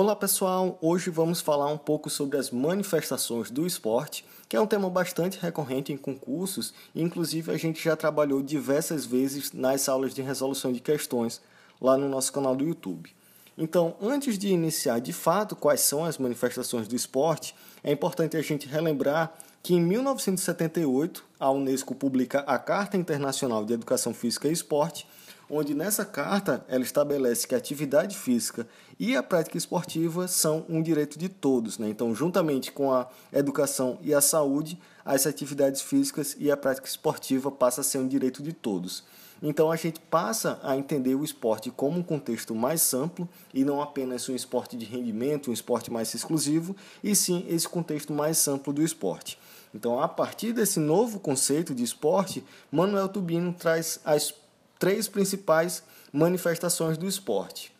Olá pessoal, hoje vamos falar um pouco sobre as manifestações do esporte, que é um tema bastante recorrente em concursos, e inclusive a gente já trabalhou diversas vezes nas aulas de resolução de questões lá no nosso canal do YouTube. Então, antes de iniciar de fato quais são as manifestações do esporte, é importante a gente relembrar que em 1978 a Unesco publica a Carta Internacional de Educação Física e Esporte, onde nessa carta ela estabelece que a atividade física e a prática esportiva são um direito de todos. Né? Então, juntamente com a educação e a saúde, as atividades físicas e a prática esportiva passam a ser um direito de todos. Então a gente passa a entender o esporte como um contexto mais amplo e não apenas um esporte de rendimento, um esporte mais exclusivo, e sim esse contexto mais amplo do esporte. Então, a partir desse novo conceito de esporte, Manuel Tubino traz as três principais manifestações do esporte,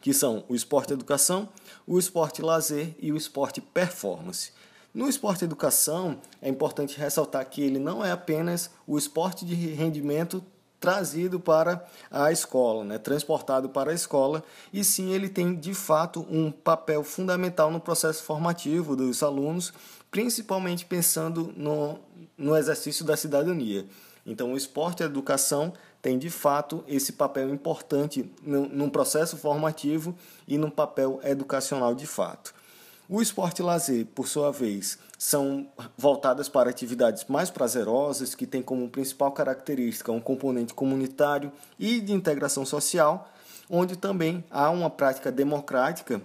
que são o esporte educação, o esporte lazer e o esporte performance. No esporte educação, é importante ressaltar que ele não é apenas o esporte de rendimento trazido para a escola, né, transportado para a escola, e sim ele tem de fato um papel fundamental no processo formativo dos alunos, principalmente pensando no, no exercício da cidadania. Então, o esporte e a educação tem de fato esse papel importante num processo formativo e num papel educacional de fato. O esporte e lazer, por sua vez, são voltadas para atividades mais prazerosas, que têm como principal característica um componente comunitário e de integração social, onde também há uma prática democrática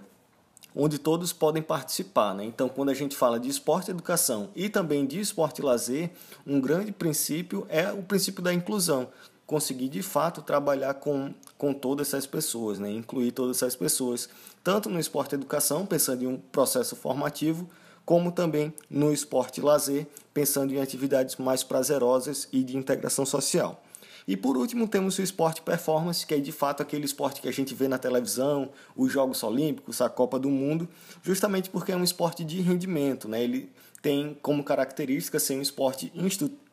onde todos podem participar. Né? Então, quando a gente fala de esporte e educação e também de esporte e lazer, um grande princípio é o princípio da inclusão, conseguir de fato trabalhar com, com todas essas pessoas, né? incluir todas essas pessoas, tanto no esporte educação, pensando em um processo formativo, como também no esporte lazer, pensando em atividades mais prazerosas e de integração social. E por último, temos o esporte performance, que é de fato aquele esporte que a gente vê na televisão, os Jogos Olímpicos, a Copa do Mundo, justamente porque é um esporte de rendimento, né? Ele tem como característica ser um esporte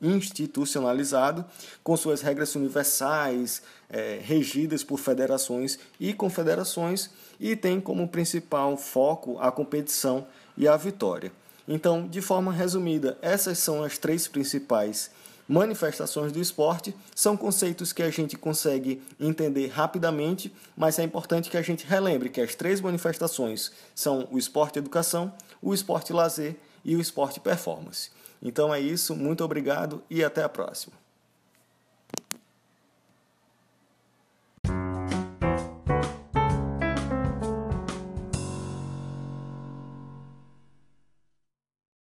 institucionalizado, com suas regras universais, é, regidas por federações e confederações, e tem como principal foco a competição e a vitória. Então, de forma resumida, essas são as três principais manifestações do esporte são conceitos que a gente consegue entender rapidamente, mas é importante que a gente relembre que as três manifestações são o esporte educação, o esporte lazer e o esporte performance. Então é isso, muito obrigado e até a próxima.